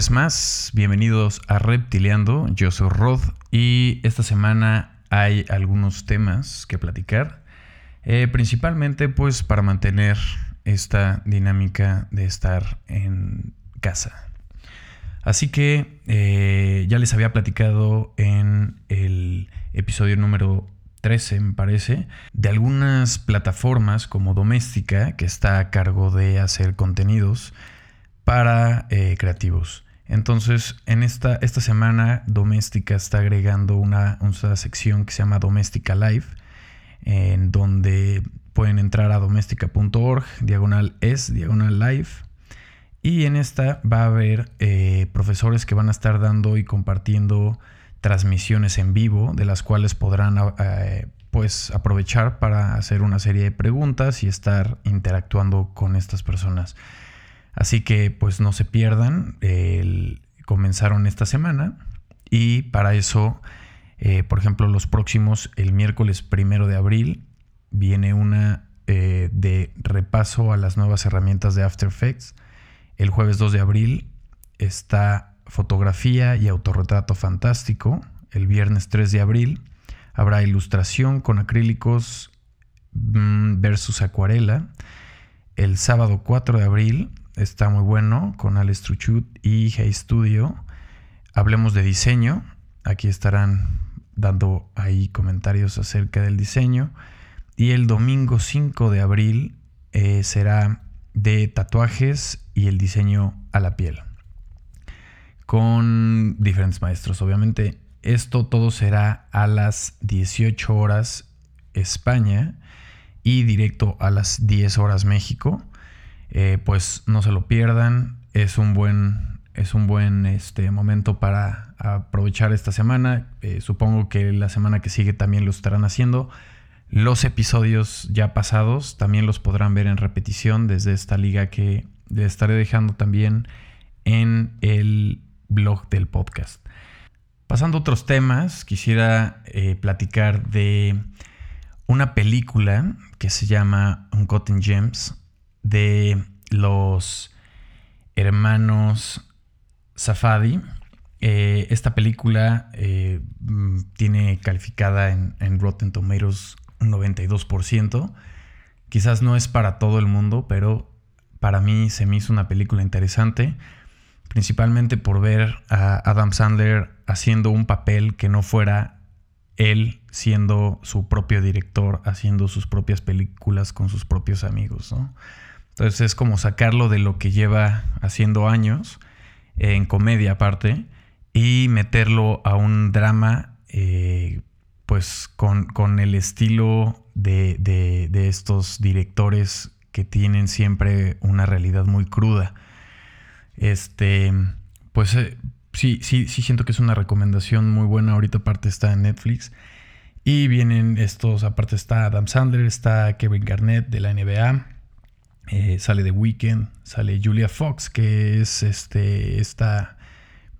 vez más, bienvenidos a Reptileando, yo soy Rod y esta semana hay algunos temas que platicar, eh, principalmente pues para mantener esta dinámica de estar en casa. Así que eh, ya les había platicado en el episodio número 13, me parece, de algunas plataformas como Doméstica, que está a cargo de hacer contenidos para eh, creativos. Entonces, en esta, esta semana, Doméstica está agregando una, una sección que se llama Doméstica Live, en donde pueden entrar a doméstica.org, diagonal es, diagonal live. Y en esta va a haber eh, profesores que van a estar dando y compartiendo transmisiones en vivo, de las cuales podrán eh, pues aprovechar para hacer una serie de preguntas y estar interactuando con estas personas. Así que pues no se pierdan, comenzaron esta semana y para eso, eh, por ejemplo, los próximos, el miércoles primero de abril, viene una eh, de repaso a las nuevas herramientas de After Effects. El jueves 2 de abril está fotografía y autorretrato fantástico. El viernes 3 de abril habrá ilustración con acrílicos mm, versus acuarela. El sábado 4 de abril está muy bueno con Alex Truchut y Hey Studio. Hablemos de diseño. Aquí estarán dando ahí comentarios acerca del diseño. Y el domingo 5 de abril eh, será de tatuajes y el diseño a la piel. Con diferentes maestros, obviamente. Esto todo será a las 18 horas España y directo a las 10 horas México. Eh, pues no se lo pierdan. Es un buen, es un buen este, momento para aprovechar esta semana. Eh, supongo que la semana que sigue también lo estarán haciendo. Los episodios ya pasados también los podrán ver en repetición desde esta liga que les estaré dejando también en el blog del podcast. Pasando a otros temas, quisiera eh, platicar de una película que se llama Uncut Gems de los hermanos Safadi. Eh, esta película eh, mm, tiene calificada en, Rotten Tomatoes un 92%. Quizás no es para todo el mundo, pero para mí se me hizo una película interesante, principalmente por ver a Adam Sandler haciendo un papel que no fuera él siendo su propio director, haciendo sus propias películas con sus propios amigos. ¿no? Entonces es como sacarlo de lo que lleva haciendo años, en comedia aparte, y meterlo a un drama, eh, pues con, el estilo de, estos directores que tienen siempre una realidad muy cruda. Este, pues eh, sí, sí, sí siento que es una recomendación muy buena. Ahorita aparte está en Netflix. Y vienen estos, aparte está Adam Sandler, está Kevin Garnett de la NBA, eh, sale The Weeknd, sale Julia Fox, que es este, esta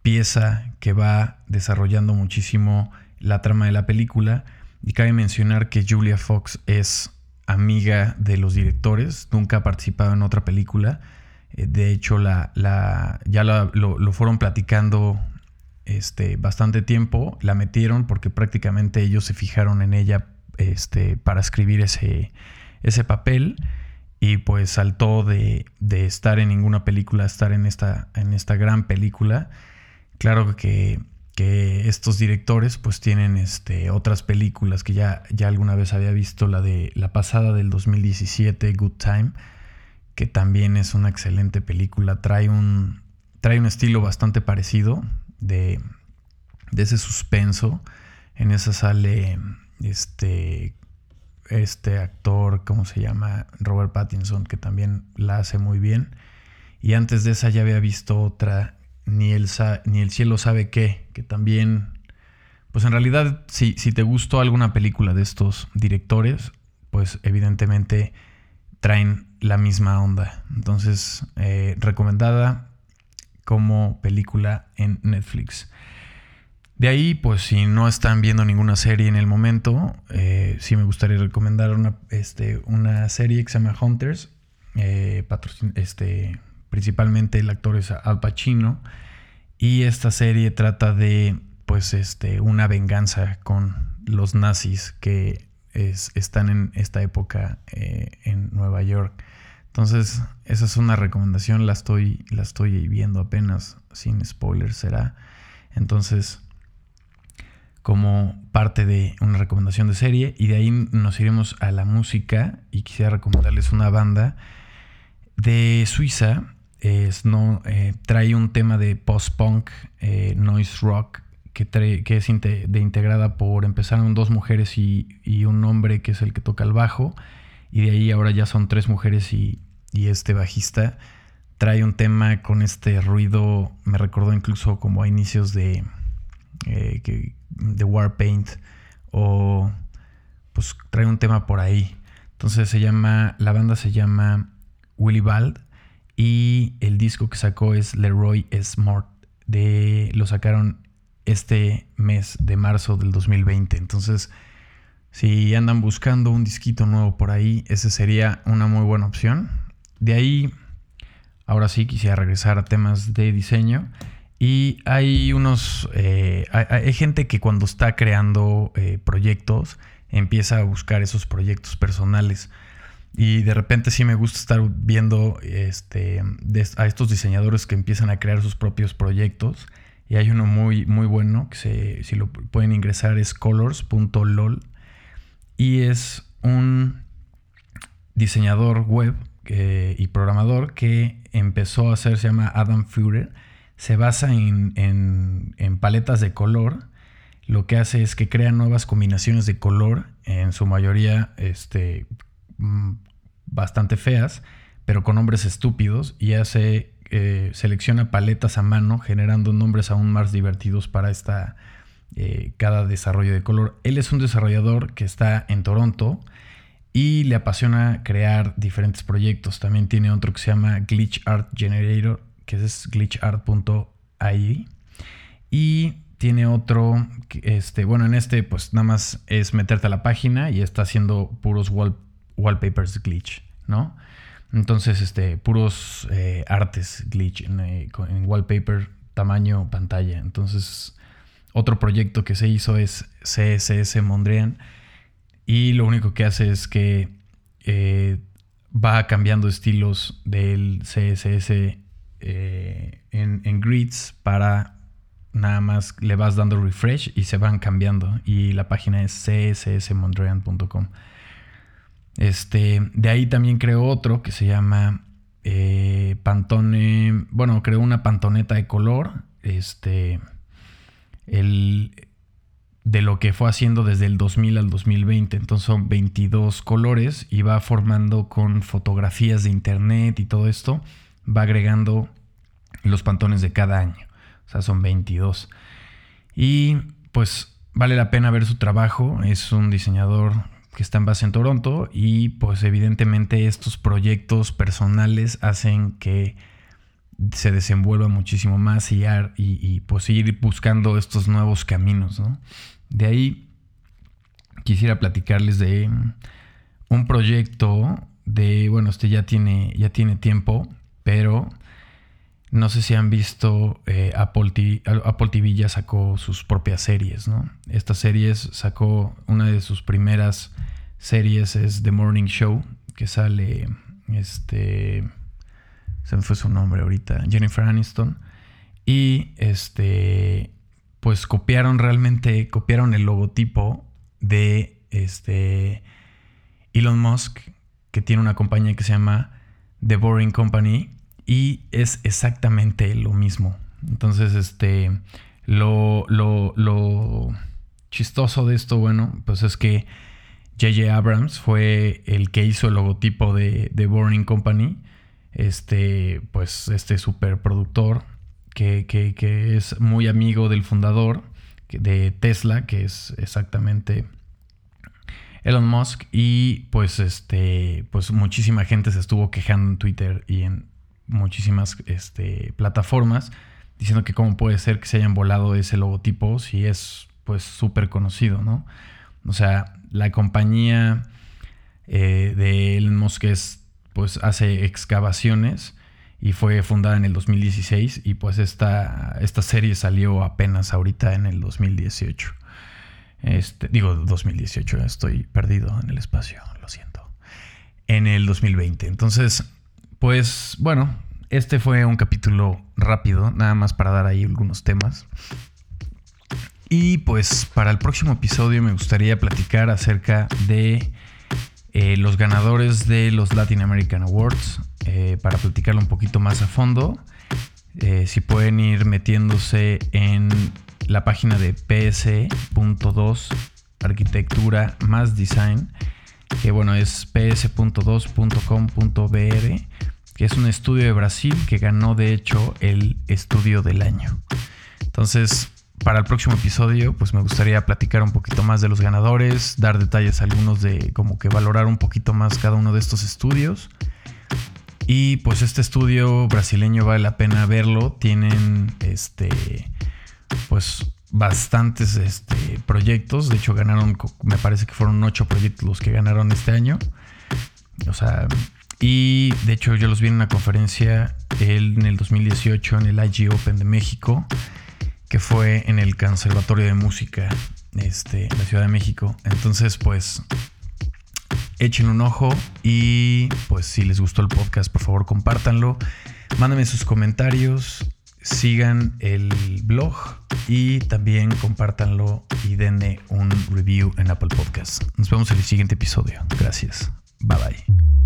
pieza que va desarrollando muchísimo la trama de la película. Y cabe mencionar que Julia Fox es amiga de los directores, nunca ha participado en otra película. Eh, de hecho, la, la ya lo, fueron platicando este, bastante tiempo. La metieron porque prácticamente ellos se fijaron en ella este, para escribir ese, ese papel y pues saltó de, estar en ninguna película a estar en esta, en esta gran película. Claro que, estos directores pues tienen este, otras películas que ya, ya alguna vez había visto, la de la pasada del 2017, Good Time, que también es una excelente película, trae un, trae un estilo bastante parecido de, de ese suspenso. En esa sale este este actor, ¿cómo se llama? Robert Pattinson, que también la hace muy bien. Y antes de esa ya había visto otra, Ni el, Ni el cielo sabe qué, que también, pues en realidad, si, si te gustó alguna película de estos directores, pues evidentemente traen la misma onda. Entonces, eh, recomendada como película en Netflix. De ahí, pues si no están viendo ninguna serie en el momento, eh, sí me gustaría recomendar una, este, una serie que Hunters. Eh, este, principalmente el actor es Al Pacino. Y esta serie trata de, pues, este, una venganza con los nazis que están en esta época eh, en Nueva York. Entonces, esa es una recomendación, la estoy, la estoy viendo apenas, sin spoilers será. Entonces, como parte de una recomendación de serie, y de ahí nos iremos a la música, y quisiera recomendarles una banda de Suiza. Es, no, eh, trae un tema de post-punk, eh, noise rock, que, que es de integrada por, empezaron dos mujeres y, un hombre que es el que toca el bajo, y de ahí ahora ya son tres mujeres y, este bajista. Trae un tema con este ruido, me recordó incluso como a inicios de, eh, de Warpaint, o pues trae un tema por ahí. Entonces se llama, la banda se llama Willy Bald y el disco que sacó es Leroy Smart. De, lo sacaron este mes de marzo del 2020. Entonces, si andan buscando un disquito nuevo por ahí, ese sería una muy buena opción. De ahí, ahora sí quisiera regresar a temas de diseño. Y hay unos, eh, hay, gente que cuando está creando eh, proyectos empieza a buscar esos proyectos personales. Y de repente sí me gusta estar viendo este, a estos diseñadores que empiezan a crear sus propios proyectos. Y hay uno muy, muy bueno que se, si lo pueden ingresar es colors.lol. Y es un diseñador web y programador que empezó a hacer, se llama Adam Führer. Se basa en, en, paletas de color lo que hace es que crea nuevas combinaciones de color, en su mayoría este, Mm, bastante feas, pero con nombres estúpidos y hace, eh, selecciona paletas a mano, generando nombres aún más divertidos para esta, eh, cada desarrollo de color. Él es un desarrollador que está en Toronto y le apasiona crear diferentes proyectos. También tiene otro que se llama Glitch Art Generator, que es glitchart.ai. Y tiene otro, este, bueno, en este pues nada más es meterte a la página y está haciendo puros wallpapers glitch, ¿no? Entonces, este, puros eh, artes glitch eh, en, wallpaper, tamaño, pantalla. Entonces, otro proyecto que se hizo es CSS Mondrian. Y lo único que hace es que eh, va cambiando estilos del CSS en, en, grids para nada más le vas dando refresh y se van cambiando. Y la página es cssmondrian.com. Este, de ahí también creó otro que se llama eh, Pantone. Bueno, creó una pantoneta de color. Este. El, de lo que fue haciendo desde el 2000 al 2020. Entonces son 22 colores y va formando con fotografías de internet y todo esto. Va agregando los pantones de cada año. O sea, son 22. Y pues vale la pena ver su trabajo. Es un diseñador que está en base en Toronto y pues evidentemente estos proyectos personales hacen que se desenvuelva muchísimo más y, y, pues ir buscando estos nuevos caminos. De ahí quisiera platicarles de un proyecto de, bueno, este ya tiene, ya tiene tiempo, pero no sé si han visto eh, Apple, TV, ya sacó sus propias series, ¿no? Estas series sacó una de sus primeras series es The Morning Show, que sale este se me fue su nombre ahorita, Jennifer Aniston y este pues copiaron realmente copiaron el logotipo de este Elon Musk que tiene una compañía que se llama The Boring Company y es exactamente lo mismo. Entonces, este, lo, lo, chistoso de esto, bueno, pues es que JJ Abrams fue el que hizo el logotipo de, The Boring Company. Este, pues, este superproductor que, que, que es muy amigo del fundador de Tesla, que es exactamente Elon Musk. Y pues, este, pues muchísima gente se estuvo quejando en Twitter y en muchísimas este, plataformas diciendo que cómo puede ser que se hayan volado ese logotipo si es pues súper conocido, ¿no? O sea, la compañía eh, de Elon Musk es, pues hace excavaciones y fue fundada en el 2016 y pues esta, esta serie salió apenas ahorita en el 2018. Este, digo 2018, estoy perdido en el espacio, lo siento. En el 2020. Entonces, pues bueno, este fue un capítulo rápido, nada más para dar ahí algunos temas. Y pues para el próximo episodio me gustaría platicar acerca de eh, los ganadores de los Latin American Awards eh, para platicarlo un poquito más a fondo. Eh, si pueden ir metiéndose en la página de PS.2 Arquitectura más Design, que bueno es ps.2.com.br, que es un estudio de Brasil que ganó de hecho el estudio del año. Entonces, para el próximo episodio, pues me gustaría platicar un poquito más de los ganadores, dar detalles algunos de como que valorar un poquito más cada uno de estos estudios. Y pues este estudio brasileño vale la pena verlo. Tienen este pues bastantes este, proyectos. De hecho, ganaron, me parece que fueron ocho proyectos los que ganaron este año. O sea, y de hecho yo los vi en una conferencia en el 2018 en el IG Open de México que fue en el Conservatorio de Música este, en la Ciudad de México. Entonces, pues, echen un ojo y pues si les gustó el podcast, por favor, compártanlo. Mándenme sus comentarios, sigan el blog y también compártanlo y denle un review en Apple Podcast. Nos vemos en el siguiente episodio. Gracias. Bye bye.